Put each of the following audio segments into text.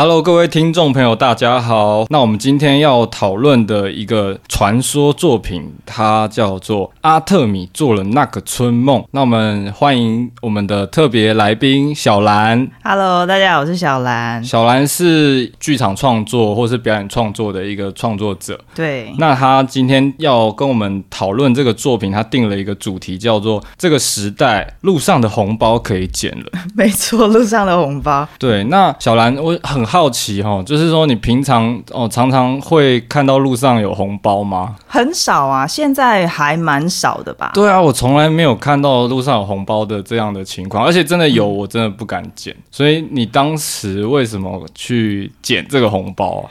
Hello，各位听众朋友，大家好。那我们今天要讨论的一个传说作品，它叫做阿特米做了那个春梦。那我们欢迎我们的特别来宾小兰。Hello，大家好，我是小兰。小兰是剧场创作或是表演创作的一个创作者。对。那他今天要跟我们讨论这个作品，他定了一个主题，叫做“这个时代路上的红包可以捡了”。没错，路上的红包。对。那小兰，我很。好奇哈，就是说你平常哦常常会看到路上有红包吗？很少啊，现在还蛮少的吧。对啊，我从来没有看到路上有红包的这样的情况，而且真的有，我真的不敢捡。嗯。所以你当时为什么去捡这个红包啊？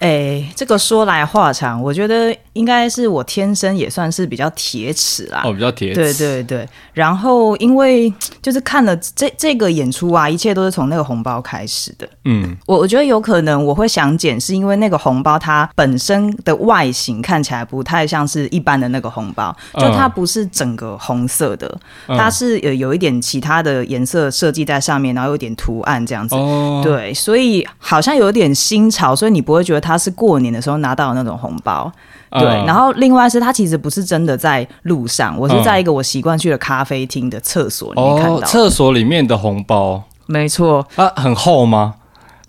哎，这个说来话长，我觉得应该是我天生也算是比较铁齿啦。哦，比较铁齿。对对对。然后因为就是看了这这个演出啊，一切都是从那个红包开始的。嗯，我我觉得有可能我会想捡，是因为那个红包它本身的外形看起来不太像是一般的那个红包，就它不是整个红色的，嗯、它是有有一点其他的颜色设计在上面，然后有点图案这样子。哦。对，所以好像有点新潮，所以你不会觉得它。是过年的时候拿到的那种红包，对。Uh, 然后另外是他其实不是真的在路上，我是在一个我习惯去的咖啡厅的厕所里面看到。哦，厕所里面的红包，没错。啊，很厚吗？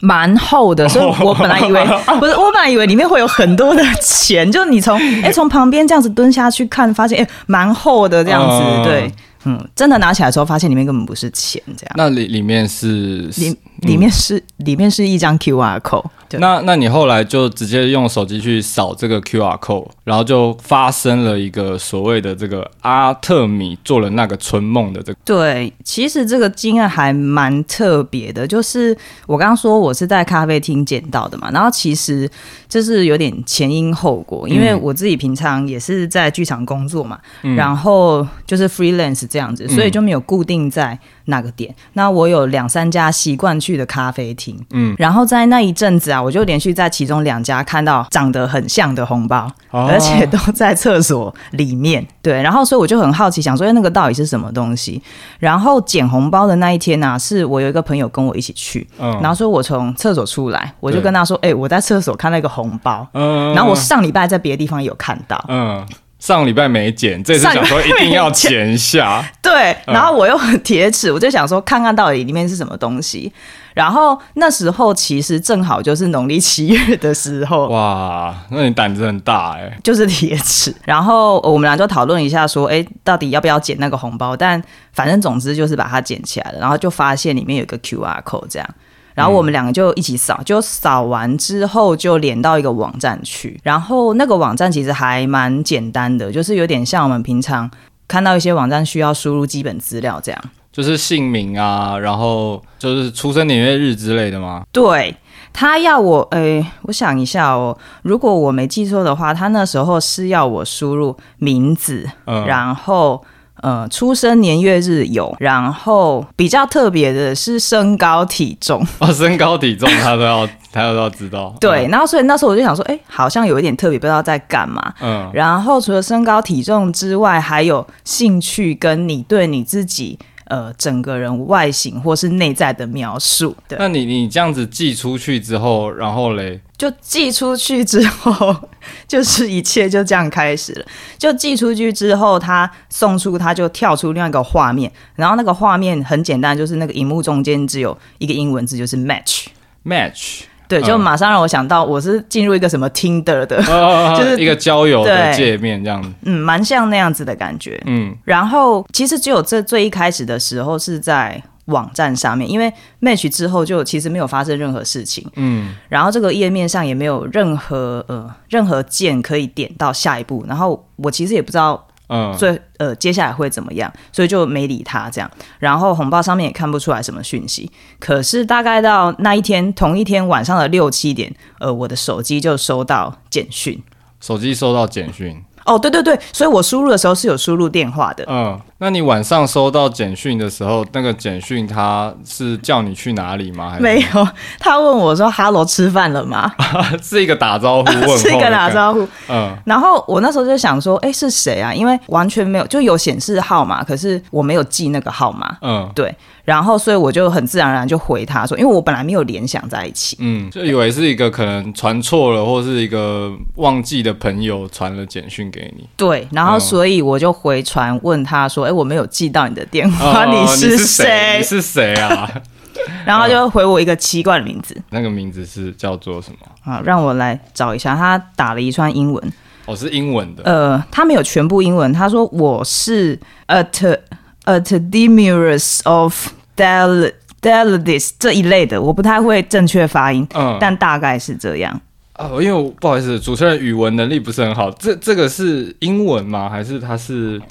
蛮厚的，所以我本来以为 不是，我本来以为里面会有很多的钱，就你从 哎从旁边这样子蹲下去看，发现哎蛮厚的这样子，uh, 对。嗯，真的拿起来的时候，发现里面根本不是钱，这样。那里里面是里里面是、嗯、里面是一张 QR code。那那你后来就直接用手机去扫这个 QR code，然后就发生了一个所谓的这个阿特米做了那个春梦的这个。对，其实这个经验还蛮特别的，就是我刚刚说我是在咖啡厅捡到的嘛，然后其实就是有点前因后果，因为我自己平常也是在剧场工作嘛，嗯、然后就是 freelance 这样子，所以就没有固定在。那个点，那我有两三家习惯去的咖啡厅，嗯，然后在那一阵子啊，我就连续在其中两家看到长得很像的红包，哦、而且都在厕所里面，对，然后所以我就很好奇，想说那个到底是什么东西？然后捡红包的那一天呢、啊，是我有一个朋友跟我一起去，嗯，然后说我从厕所出来，我就跟他说，哎、欸，我在厕所看到一个红包，嗯，然后我上礼拜在别的地方有看到，嗯。上礼拜没剪，这次想说一定要剪一下。对，然后我又很铁齿，我就想说看看到底里面是什么东西。然后那时候其实正好就是农历七月的时候。哇，那你胆子很大哎。就是铁齿。然后我们俩就讨论一下，说，哎，到底要不要剪那个红包？但反正总之就是把它剪起来了。然后就发现里面有个 QR code 这样。然后我们两个就一起扫，就扫完之后就连到一个网站去。然后那个网站其实还蛮简单的，就是有点像我们平常看到一些网站需要输入基本资料这样，就是姓名啊，然后就是出生年月日之类的吗？对，他要我，诶，我想一下哦，如果我没记错的话，他那时候是要我输入名字，嗯，然后。呃，出生年月日有，然后比较特别的是身高体重 哦，身高体重他都要，他都要知道。对，然后所以那时候我就想说，哎，好像有一点特别，不知道在干嘛。嗯，然后除了身高体重之外，还有兴趣跟你对你自己。呃，整个人外形或是内在的描述，对。那你你这样子寄出去之后，然后嘞？就寄出去之后，就是一切就这样开始了。就寄出去之后，他送出，他就跳出另外一个画面，然后那个画面很简单，就是那个荧幕中间只有一个英文字，就是 match match。对，就马上让我想到，我是进入一个什么 Tinder 的，哦、就是一个交友的界面这样子。嗯，蛮像那样子的感觉。嗯，然后其实只有这最一开始的时候是在网站上面，因为 Match 之后就其实没有发生任何事情。嗯，然后这个页面上也没有任何呃任何键可以点到下一步，然后我其实也不知道。嗯，所以呃，接下来会怎么样？所以就没理他这样。然后红包上面也看不出来什么讯息。可是大概到那一天，同一天晚上的六七点，呃，我的手机就收到简讯。手机收到简讯？哦，对对对，所以我输入的时候是有输入电话的。嗯，那你晚上收到简讯的时候，那个简讯他是叫你去哪里吗？没有，他问我说：“Hello，吃饭了吗？” 是一个打招呼问候，是一个打招呼。嗯，然后我那时候就想说：“哎，是谁啊？”因为完全没有，就有显示号码，可是我没有记那个号码。嗯，对。然后，所以我就很自然而然就回他说，因为我本来没有联想在一起，嗯，就以为是一个可能传错了，或是一个忘记的朋友传了简讯给你。对，然后所以我就回传问他说，哎、嗯，我没有记到你的电话，你是谁？你是谁啊？然后就回我一个奇怪的名字，那个名字是叫做什么？啊，让我来找一下，他打了一串英文，哦，是英文的，呃，他没有全部英文，他说我是 at。A Tedimerus of Delidis 这一类的，我不太会正确发音，嗯，但大概是这样。哦，因为我不好意思，主持人语文能力不是很好。这这个是英文吗？还是他是？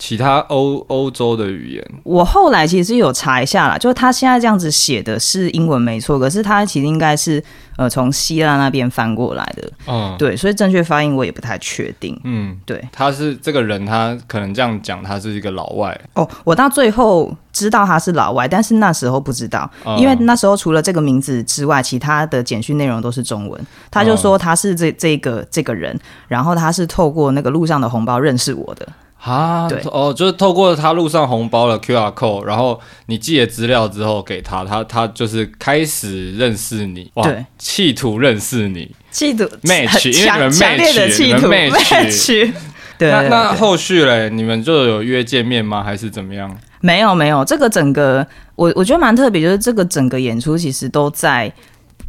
其他欧欧洲的语言，我后来其实有查一下啦，就是他现在这样子写的是英文没错，可是他其实应该是呃从希腊那边翻过来的，嗯，对，所以正确发音我也不太确定，嗯，对，他是这个人，他可能这样讲，他是一个老外。哦，我到最后知道他是老外，但是那时候不知道，嗯、因为那时候除了这个名字之外，其他的简讯内容都是中文，他就说他是这这个这个人，然后他是透过那个路上的红包认识我的。啊，对。哦，就是透过他路上红包的 QR code，然后你寄了资料之后给他，他他就是开始认识你，哇，对，企图认识你，企图 match，因为你们 match，你们 match，对，那那后续嘞，你们就有约见面吗？还是怎么样？没有没有，这个整个我我觉得蛮特别，就是这个整个演出其实都在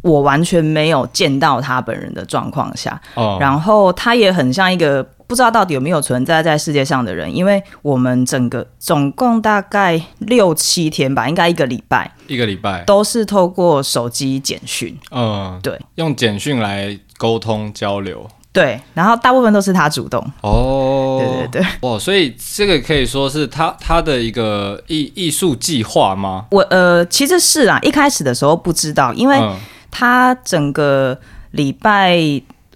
我完全没有见到他本人的状况下，哦，然后他也很像一个。不知道到底有没有存在在世界上的人，因为我们整个总共大概六七天吧，应该一个礼拜，一个礼拜。都是透过手机简讯，嗯，对，用简讯来沟通交流，对，然后大部分都是他主动，哦，对对对，哦，所以这个可以说是他他的一个艺艺术计划吗？我呃，其实是啊，一开始的时候不知道，因为他整个礼拜，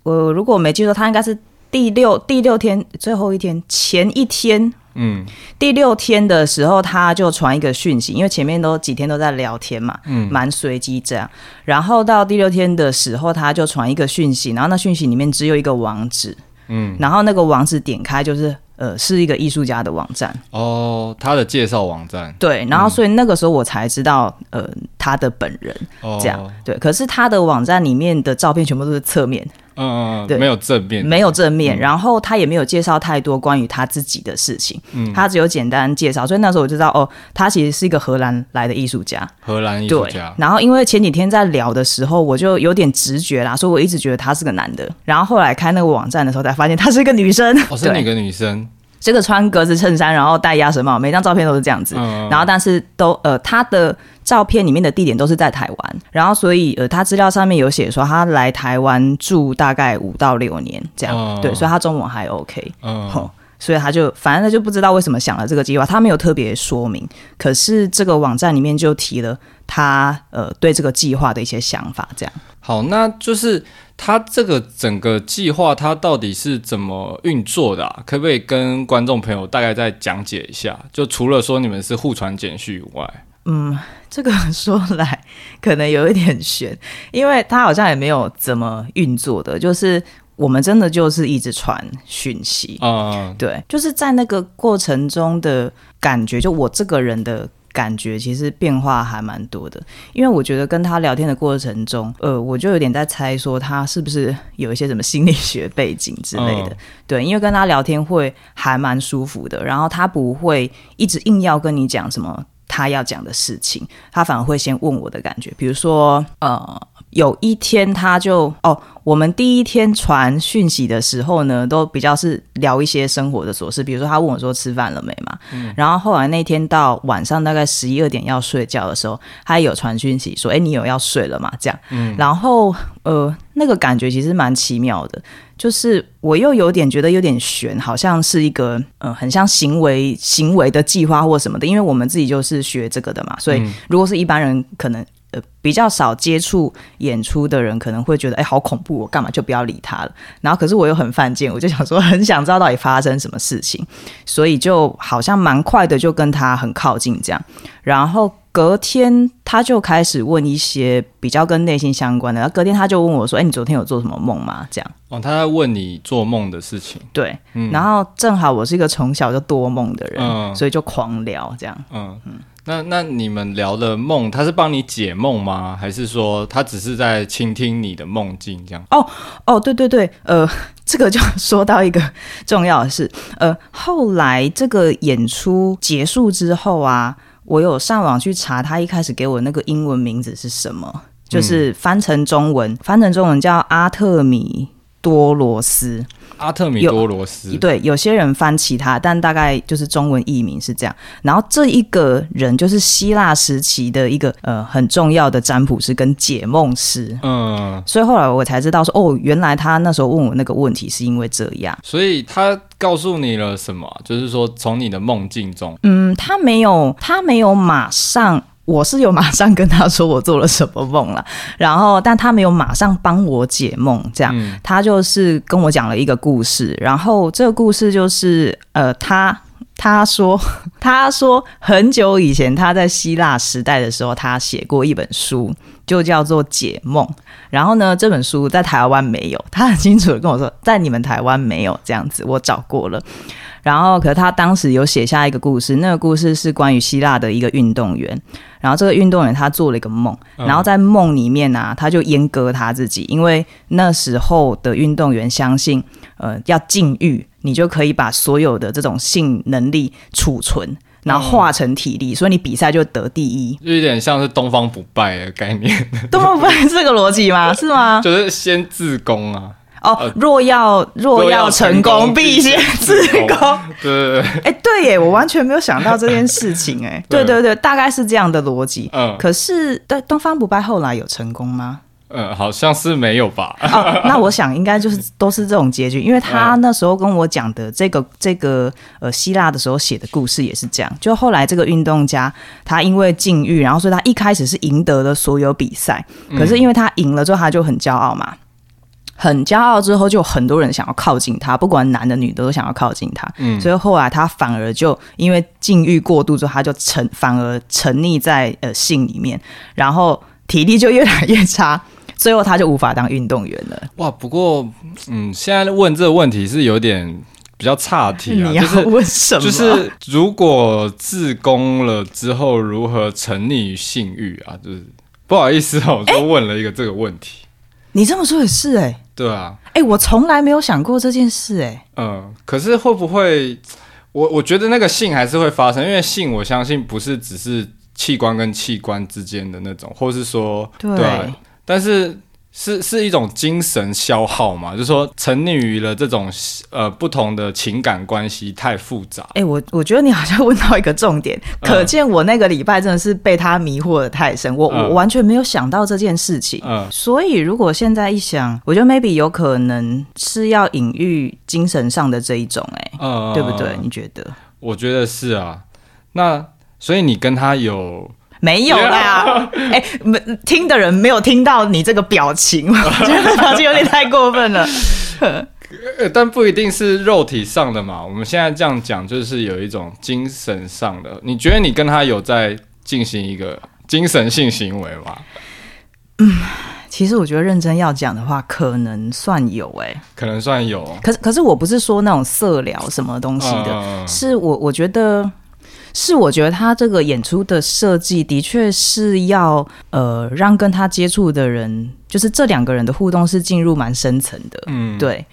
我如果我没记错，他应该是。第六第六天最后一天前一天，嗯，第六天的时候他就传一个讯息，因为前面都几天都在聊天嘛，嗯，蛮随机这样。然后到第六天的时候，他就传一个讯息，然后那讯息里面只有一个网址，嗯，然后那个网址点开就是呃是一个艺术家的网站。哦，他的介绍网站，对，然后所以那个时候我才知道呃他的本人这样，哦，对，可是他的网站里面的照片全部都是侧面。嗯嗯，对，没有正面，没有正面，嗯、然后他也没有介绍太多关于他自己的事情，嗯，他只有简单介绍，所以那时候我就知道，哦，他其实是一个荷兰来的艺术家，荷兰艺术家。然后因为前几天在聊的时候，我就有点直觉啦，所以我一直觉得他是个男的，然后后来开那个网站的时候才发现他是一个女生，哦，是哪个女生？这个穿格子衬衫，然后戴鸭舌帽，每张照片都是这样子。嗯、然后，但是都呃，他的照片里面的地点都是在台湾。然后，所以呃，他资料上面有写说他来台湾住大概五到六年这样。嗯、对，所以他中文还 OK。嗯、哦，所以他就反正他就不知道为什么想了这个计划，他没有特别说明。可是这个网站里面就提了他呃对这个计划的一些想法，这样。好，那就是。他这个整个计划，他到底是怎么运作的啊？可不可以跟观众朋友大概再讲解一下？就除了说你们是互传简讯以外，嗯，这个说来可能有一点悬，因为他好像也没有怎么运作的，就是我们真的就是一直传讯息，嗯，对，就是在那个过程中的感觉，就我这个人的。感觉其实变化还蛮多的，因为我觉得跟他聊天的过程中，呃，我就有点在猜说他是不是有一些什么心理学背景之类的。嗯、对，因为跟他聊天会还蛮舒服的，然后他不会一直硬要跟你讲什么他要讲的事情，他反而会先问我的感觉，比如说，呃，有一天他就哦。我们第一天传讯息的时候呢，都比较是聊一些生活的琐事，比如说他问我说吃饭了没嘛，嗯，然后后来那天到晚上大概十一二点要睡觉的时候，他有传讯息说，哎，你有要睡了吗？这样，嗯，然后呃，那个感觉其实蛮奇妙的，就是我又有点觉得有点悬，好像是一个呃，很像行为行为的计划或什么的，因为我们自己就是学这个的嘛，所以如果是一般人可能。呃比较少接触演出的人，可能会觉得哎、欸、好恐怖，我干嘛就不要理他了。然后可是我又很犯贱，我就想说 很想知道到底发生什么事情，所以就好像蛮快的就跟他很靠近这样，然后。隔天他就开始问一些比较跟内心相关的，然后隔天他就问我说：“哎，你昨天有做什么梦吗？”这样哦，他在问你做梦的事情。对，嗯、然后正好我是一个从小就多梦的人，嗯、所以就狂聊这样。嗯嗯，那那你们聊的梦，他是帮你解梦吗？还是说他只是在倾听你的梦境这样？哦哦，对对对，呃，这个就说到一个重要的事，呃，后来这个演出结束之后啊。我有上网去查，他一开始给我那个英文名字是什么？就是翻成中文，嗯、翻成中文叫阿特米多罗斯。阿特米多罗斯，对，有些人翻其他，但大概就是中文译名是这样。然后这一个人就是希腊时期的一个呃很重要的占卜师跟解梦师，嗯，所以后来我才知道说，哦，原来他那时候问我那个问题是因为这样。所以他告诉你了什么？就是说从你的梦境中，嗯，他没有，他没有马上。我是有马上跟他说我做了什么梦了，然后但他没有马上帮我解梦，这样，嗯、他就是跟我讲了一个故事，然后这个故事就是呃，他他说 他说很久以前他在希腊时代的时候，他写过一本书，就叫做《解梦》，然后呢，这本书在台湾没有，他很清楚的跟我说，在你们台湾没有这样子，我找过了。然后，可是他当时有写下一个故事，那个故事是关于希腊的一个运动员。然后这个运动员他做了一个梦，然后在梦里面呢、啊，他就阉割他自己，因为那时候的运动员相信，呃，要禁欲，你就可以把所有的这种性能力储存，然后化成体力，所以你比赛就得第一。就有点像是东方不败的概念。东方不败是这个逻辑吗？是吗？就是先自宫啊。哦，若要若要成功，必先自宫。对，哎，对耶，我完全没有想到这件事情，哎，对对对，大概是这样的逻辑。嗯，可是，对，东方不败后来有成功吗？嗯，好像是没有吧。哦，那我想应该就是都是这种结局，因为他 那时候跟我讲的这个这个呃希腊的时候写的故事也是这样，就后来这个运动家他因为禁欲，然后所以他一开始是赢得了所有比赛，可是因为他赢了之后他就很骄傲嘛。很骄傲之后，就很多人想要靠近他，不管男的女的都想要靠近他。嗯，所以后来他反而就因为禁欲过度之后，他就沉反而沉溺在呃性里面，然后体力就越来越差，最后他就无法当运动员了。哇，不过嗯，现在问这个问题是有点比较差题啊。你要问什么？就是、就是、如果自宫了之后，如何沉溺于性欲啊？就是不好意思哦，我就问了一个这个问题。欸你这么说也是哎、欸，对啊，哎、欸，我从来没有想过这件事哎、欸，嗯，可是会不会，我我觉得那个性还是会发生，因为性我相信不是只是器官跟器官之间的那种，或是说对，对，但是。是是一种精神消耗嘛？就是说沉溺于了这种呃不同的情感关系太复杂。哎、欸，我我觉得你好像问到一个重点，嗯、可见我那个礼拜真的是被他迷惑的太深，我、嗯、我完全没有想到这件事情。嗯，所以如果现在一想，我觉得 maybe 有可能是要隐喻精神上的这一种、欸，哎，嗯，对不对？你觉得？我觉得是啊。那所以你跟他有。没有啦，哎没听的人没有听到你这个表情，我觉得表情有点太过分了。但不一定是肉体上的嘛，我们现在这样讲，就是有一种精神上的。你觉得你跟他有在进行一个精神性行为吗？嗯，其实我觉得认真要讲的话，可能算有、欸，哎，可能算有。可是，可是我不是说那种色聊什么东西的，嗯、是我我觉得。是我觉得他这个演出的设计的确是要呃让跟他接触的人，就是这两个人的互动是进入蛮深层的。嗯，对，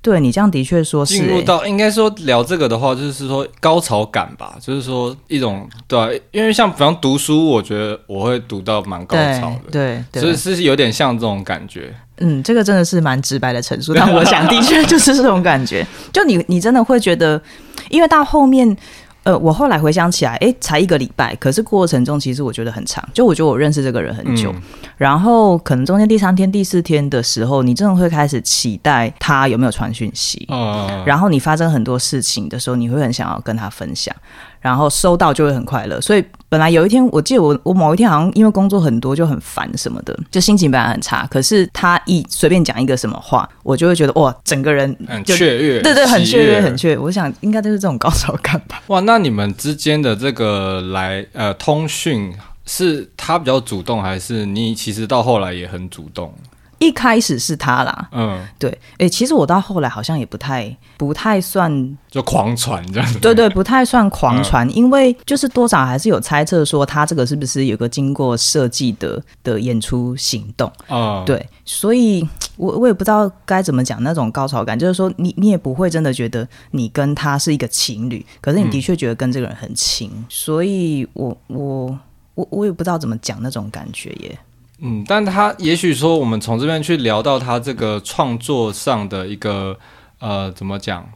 对你这样的确说是进入到应该说聊这个的话，就是说高潮感吧，就是说一种对，因为像比方读书，我觉得我会读到蛮高潮的，对，对，所以是有点像这种感觉。嗯，这个真的是蛮直白的陈述，但我想的确就是这种感觉。就你你真的会觉得，因为到后面。呃，我后来回想起来，哎，才一个礼拜，可是过程中其实我觉得很长。就我觉得我认识这个人很久，嗯、然后可能中间第三天、第四天的时候，你真的会开始期待他有没有传讯息，嗯、然后你发生很多事情的时候，你会很想要跟他分享，然后收到就会很快乐。所以本来有一天，我记得我我某一天好像因为工作很多就很烦什么的，就心情本来很差。可是他一随便讲一个什么话，我就会觉得哇，整个人很雀跃，对对，很雀跃，很雀跃。我想应该就是这种高潮感吧。哇，那你们之间的这个来呃通讯，是他比较主动，还是你其实到后来也很主动？一开始是他啦，嗯，对，哎、欸，其实我到后来好像也不太不太算就狂传这样子，对对，不太算狂传，嗯、因为就是多少还是有猜测说他这个是不是有个经过设计的的演出行动。啊？嗯、对，所以我我也不知道该怎么讲那种高潮感，就是说你你也不会真的觉得你跟他是一个情侣，可是你的确觉得跟这个人很亲，嗯、所以我我我我也不知道怎么讲那种感觉耶。嗯，但他也许说，我们从这边去聊到他这个创作上的一个呃，怎么讲？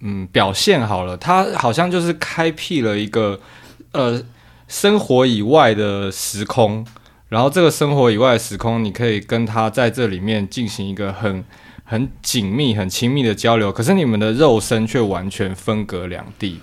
嗯，表现好了，他好像就是开辟了一个呃生活以外的时空，然后这个生活以外的时空，你可以跟他在这里面进行一个很很紧密、很亲密的交流，可是你们的肉身却完全分隔两地。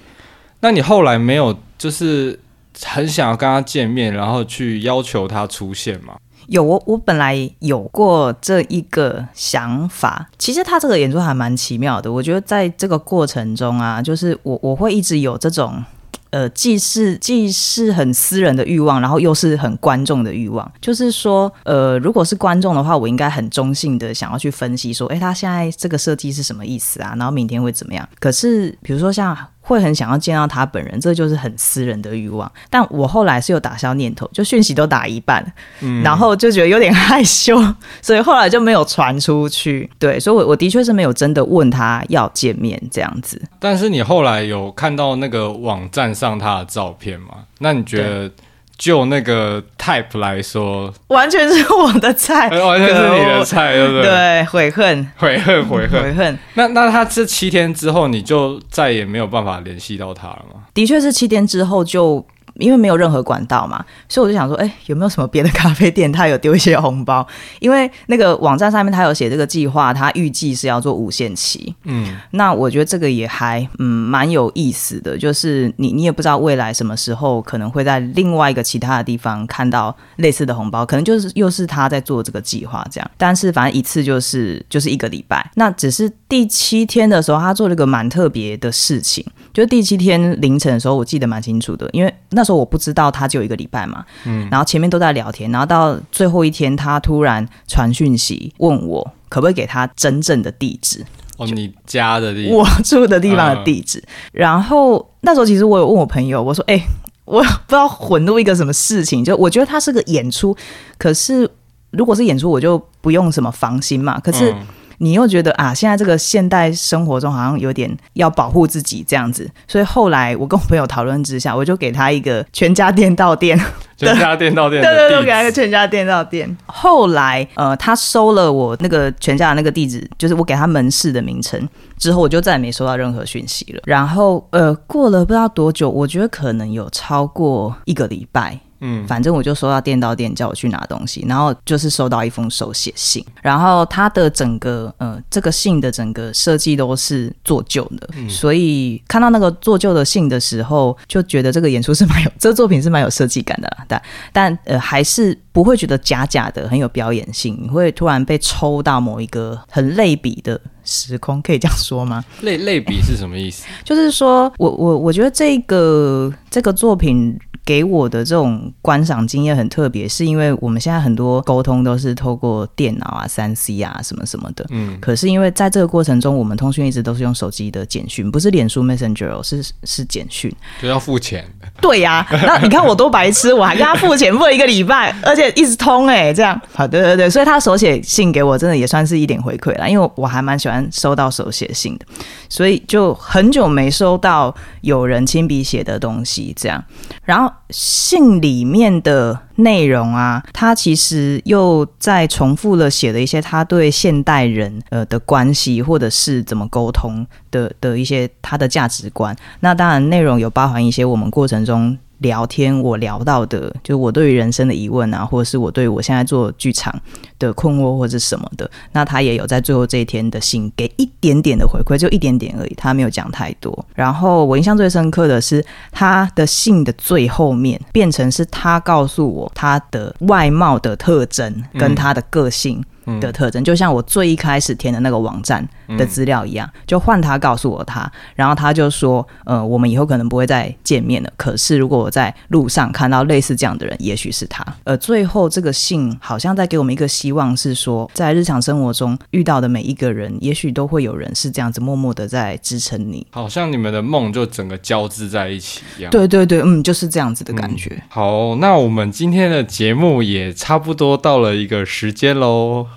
那你后来没有就是很想要跟他见面，然后去要求他出现吗？有我，我本来有过这一个想法。其实他这个演出还蛮奇妙的。我觉得在这个过程中啊，就是我我会一直有这种，呃，既是既是很私人的欲望，然后又是很观众的欲望。就是说，呃，如果是观众的话，我应该很中性的想要去分析说，诶，他现在这个设计是什么意思啊？然后明天会怎么样？可是比如说像。会很想要见到他本人，这就是很私人的欲望。但我后来是有打消念头，就讯息都打一半，嗯，然后就觉得有点害羞，所以后来就没有传出去。对，所以我我的确是没有真的问他要见面这样子。但是你后来有看到那个网站上他的照片吗？那你觉得？就那个 type 来说，完全是我的菜，完全是你的菜，对不对？对，悔恨，悔恨，悔恨，悔恨。那那他这七天之后，你就再也没有办法联系到他了吗？的确是七天之后就。因为没有任何管道嘛，所以我就想说，哎，有没有什么别的咖啡店，他有丢一些红包？因为那个网站上面他有写这个计划，他预计是要做无限期。嗯，那我觉得这个也还嗯蛮有意思的，就是你你也不知道未来什么时候可能会在另外一个其他的地方看到类似的红包，可能就是又是他在做这个计划这样。但是反正一次就是就是一个礼拜，那只是第七天的时候，他做了一个蛮特别的事情。就第七天凌晨的时候，我记得蛮清楚的，因为那时候我不知道他只有一个礼拜嘛，嗯，然后前面都在聊天，然后到最后一天，他突然传讯息问我可不可以给他真正的地址，哦，你家的地址，我住的地方的地址。嗯、然后那时候其实我有问我朋友，我说，哎、欸，我 不知道混入一个什么事情，就我觉得他是个演出，可是如果是演出，我就不用什么防心嘛，可是。嗯你又觉得啊，现在这个现代生活中好像有点要保护自己这样子，所以后来我跟我朋友讨论之下，我就给他一个全家店到店，全家店到店，对对对，给他一个全家店到店。后来呃，他收了我那个全家的那个地址，就是我给他门市的名称之后，我就再也没收到任何讯息了。然后呃，过了不知道多久，我觉得可能有超过一个礼拜。嗯，反正我就收到电到店叫我去拿东西，然后就是收到一封手写信，然后它的整个呃这个信的整个设计都是做旧的，嗯、所以看到那个做旧的信的时候，就觉得这个演出是蛮有 这个作品是蛮有设计感的啦，但但呃还是不会觉得假假的，很有表演性，你会突然被抽到某一个很类比的时空，可以这样说吗？类类比是什么意思？就是说我我我觉得这个这个作品。给我的这种观赏经验很特别，是因为我们现在很多沟通都是透过电脑啊、三 C 啊什么什么的。嗯。可是因为在这个过程中，我们通讯一直都是用手机的简讯，不是脸书 Messenger，是是简讯。就要付钱。对呀、啊，那你看我多白痴，我还跟他付钱付了一个礼拜，而且一直通哎、欸，这样。好，对对对，所以他手写信给我，真的也算是一点回馈啦，因为我还蛮喜欢收到手写信的，所以就很久没收到有人亲笔写的东西，这样，然后。信里面的内容啊，他其实又在重复了写了一些他对现代人呃的关系，或者是怎么沟通的的一些他的价值观。那当然，内容有包含一些我们过程中聊天我聊到的，就我对于人生的疑问啊，或者是我对我现在做剧场的困惑或者什么的。那他也有在最后这一天的信给一点点的回馈，就一点点而已，他没有讲太多。然后我印象最深刻的是他的信的最后面变成是他告诉我他的外貌的特征跟他的个性。嗯的特征，就像我最一开始填的那个网站的资料一样，就换他告诉我他，然后他就说，呃，我们以后可能不会再见面了。可是如果我在路上看到类似这样的人，也许是他。呃，最后这个信好像在给我们一个希望，是说在日常生活中遇到的每一个人，也许都会有人是这样子默默的在支撑你。好像你们的梦就整个交织在一起一样。对对对，嗯，就是这样子的感觉。嗯，好，那我们今天的节目也差不多到了一个时间喽。